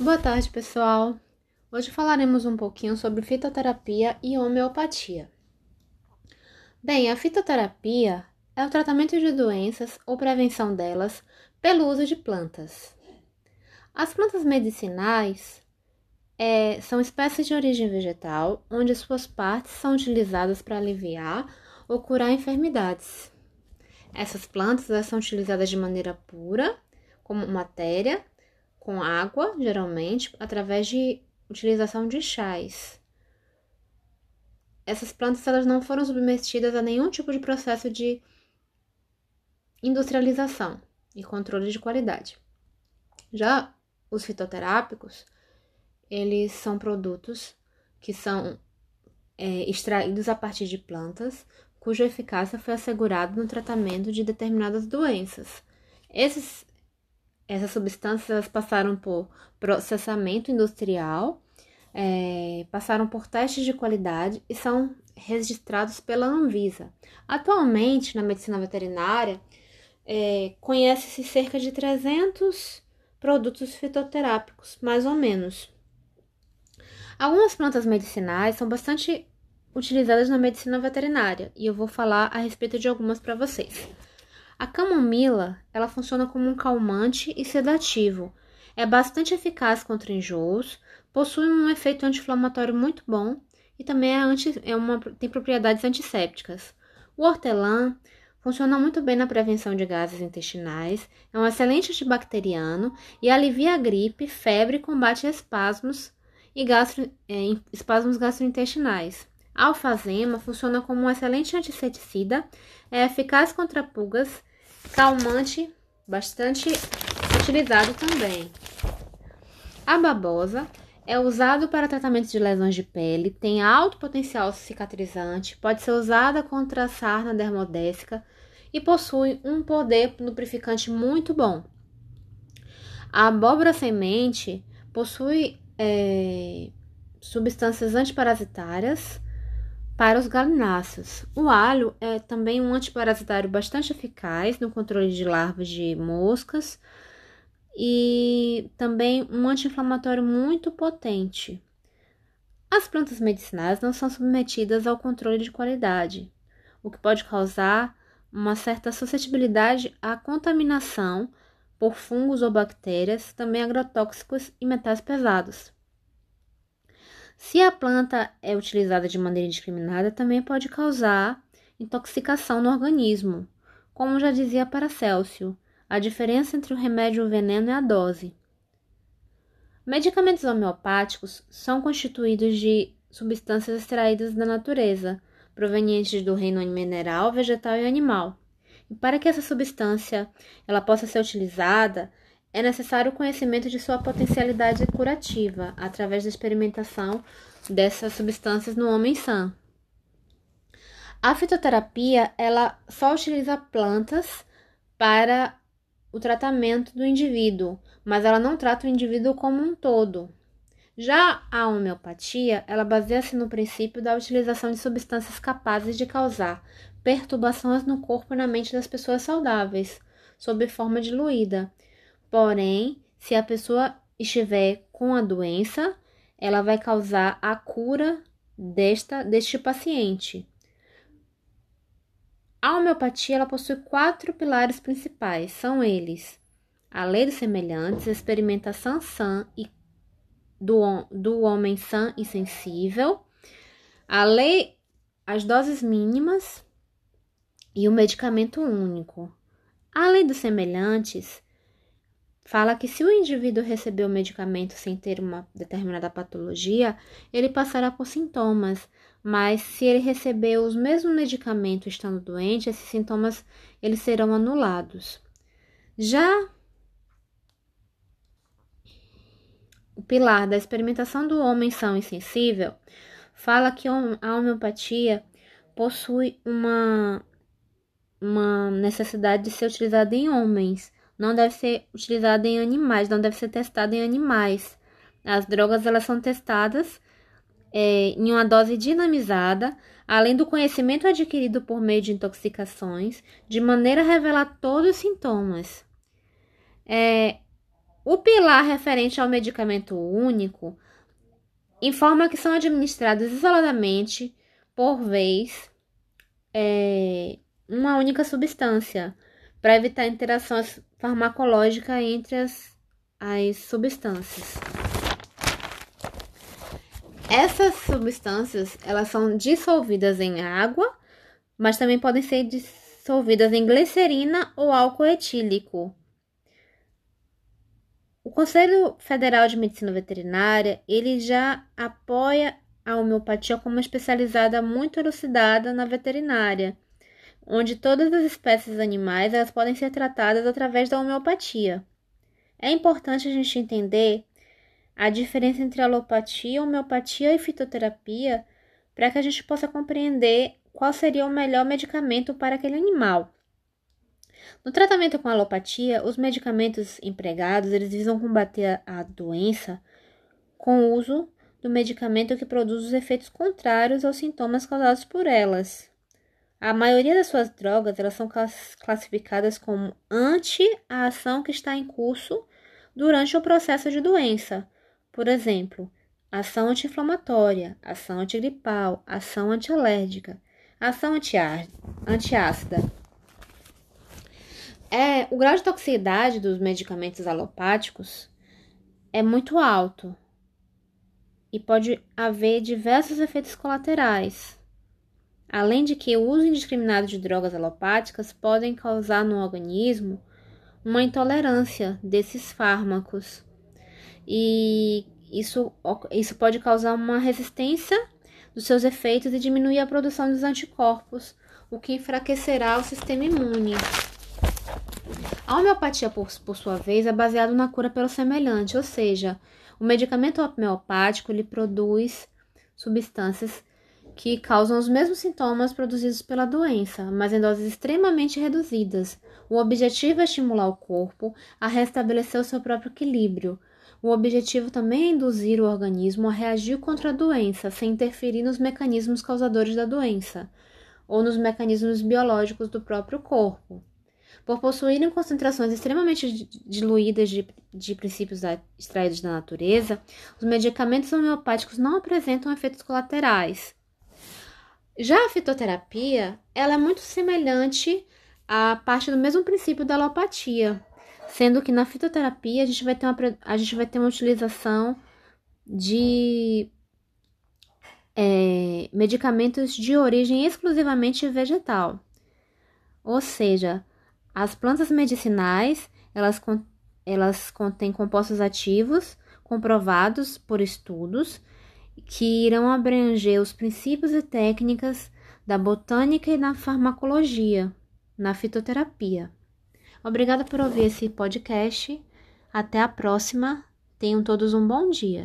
Boa tarde, pessoal. Hoje falaremos um pouquinho sobre fitoterapia e homeopatia. Bem, a fitoterapia é o tratamento de doenças ou prevenção delas pelo uso de plantas. As plantas medicinais é, são espécies de origem vegetal, onde suas partes são utilizadas para aliviar ou curar enfermidades. Essas plantas são utilizadas de maneira pura, como matéria, com água, geralmente, através de utilização de chás. Essas plantas elas não foram submetidas a nenhum tipo de processo de industrialização e controle de qualidade. Já os fitoterápicos, eles são produtos que são é, extraídos a partir de plantas, cuja eficácia foi assegurada no tratamento de determinadas doenças. Esses, essas substâncias passaram por processamento industrial, é, passaram por testes de qualidade e são registrados pela Anvisa. Atualmente, na medicina veterinária, é, conhece-se cerca de 300 produtos fitoterápicos, mais ou menos. Algumas plantas medicinais são bastante utilizadas na medicina veterinária e eu vou falar a respeito de algumas para vocês. A camomila, ela funciona como um calmante e sedativo. É bastante eficaz contra enjoos, possui um efeito anti-inflamatório muito bom e também é anti, é uma, tem propriedades antissépticas. O hortelã Funciona muito bem na prevenção de gases intestinais, é um excelente antibacteriano e alivia a gripe, febre combate espasmos e gastro, é, espasmos gastrointestinais. Alfazema funciona como um excelente antisseticida, é eficaz contra pulgas, calmante, bastante utilizado também. A babosa é usado para tratamento de lesões de pele, tem alto potencial cicatrizante, pode ser usada contra a sarna dermodésica e possui um poder lubrificante muito bom. A abóbora semente possui é, substâncias antiparasitárias para os galináceos. O alho é também um antiparasitário bastante eficaz no controle de larvas de moscas, e também um anti-inflamatório muito potente. As plantas medicinais não são submetidas ao controle de qualidade, o que pode causar uma certa suscetibilidade à contaminação por fungos ou bactérias, também agrotóxicos e metais pesados. Se a planta é utilizada de maneira indiscriminada, também pode causar intoxicação no organismo, como já dizia Paracelso, a diferença entre o remédio e o veneno é a dose. Medicamentos homeopáticos são constituídos de substâncias extraídas da natureza, provenientes do reino mineral, vegetal e animal. E para que essa substância ela possa ser utilizada, é necessário o conhecimento de sua potencialidade curativa, através da experimentação dessas substâncias no homem sã. A fitoterapia, ela só utiliza plantas para o tratamento do indivíduo, mas ela não trata o indivíduo como um todo. Já a homeopatia, ela baseia-se no princípio da utilização de substâncias capazes de causar perturbações no corpo e na mente das pessoas saudáveis, sob forma diluída. Porém, se a pessoa estiver com a doença, ela vai causar a cura desta deste paciente. A homeopatia ela possui quatro pilares principais, são eles: a lei dos semelhantes, a experimentação sã e do, do homem sã e sensível, a lei, as doses mínimas e o medicamento único. A lei dos semelhantes fala que se o indivíduo receber o medicamento sem ter uma determinada patologia, ele passará por sintomas, mas se ele receber os mesmos medicamentos estando doente, esses sintomas eles serão anulados. Já o pilar da experimentação do homem são insensível fala que a homeopatia possui uma, uma necessidade de ser utilizada em homens, não deve ser utilizada em animais, não deve ser testada em animais. As drogas elas são testadas é, em uma dose dinamizada, além do conhecimento adquirido por meio de intoxicações, de maneira a revelar todos os sintomas. É, O pilar referente ao medicamento único informa que são administrados isoladamente, por vez, é, uma única substância, para evitar interação farmacológica entre as, as substâncias. Essas substâncias, elas são dissolvidas em água, mas também podem ser dissolvidas em glicerina ou álcool etílico. O Conselho Federal de Medicina Veterinária, ele já apoia a homeopatia como especializada muito elucidada na veterinária, onde todas as espécies animais elas podem ser tratadas através da homeopatia. É importante a gente entender a diferença entre alopatia, homeopatia e fitoterapia para que a gente possa compreender qual seria o melhor medicamento para aquele animal. No tratamento com alopatia, os medicamentos empregados eles visam combater a doença com o uso do medicamento que produz os efeitos contrários aos sintomas causados por elas. A maioria das suas drogas elas são classificadas como anti a ação que está em curso durante o processo de doença. Por exemplo, ação anti-inflamatória, ação antigripal, ação antialérgica, ação antiácida. É, o grau de toxicidade dos medicamentos alopáticos é muito alto e pode haver diversos efeitos colaterais. Além de que o uso indiscriminado de drogas alopáticas podem causar no organismo uma intolerância desses fármacos. E isso, isso pode causar uma resistência dos seus efeitos e diminuir a produção dos anticorpos, o que enfraquecerá o sistema imune. A homeopatia, por, por sua vez, é baseada na cura pelo semelhante, ou seja, o medicamento homeopático ele produz substâncias que causam os mesmos sintomas produzidos pela doença, mas em doses extremamente reduzidas. O objetivo é estimular o corpo a restabelecer o seu próprio equilíbrio. O objetivo também é induzir o organismo a reagir contra a doença, sem interferir nos mecanismos causadores da doença ou nos mecanismos biológicos do próprio corpo. Por possuírem concentrações extremamente diluídas de, de princípios da, extraídos da natureza, os medicamentos homeopáticos não apresentam efeitos colaterais. Já a fitoterapia, ela é muito semelhante à parte do mesmo princípio da alopatia, sendo que na fitoterapia a gente vai ter uma, a gente vai ter uma utilização de é, medicamentos de origem exclusivamente vegetal. Ou seja, as plantas medicinais, elas, elas contêm compostos ativos comprovados por estudos que irão abranger os princípios e técnicas da botânica e da farmacologia na fitoterapia. Obrigada por ouvir esse podcast. Até a próxima. Tenham todos um bom dia.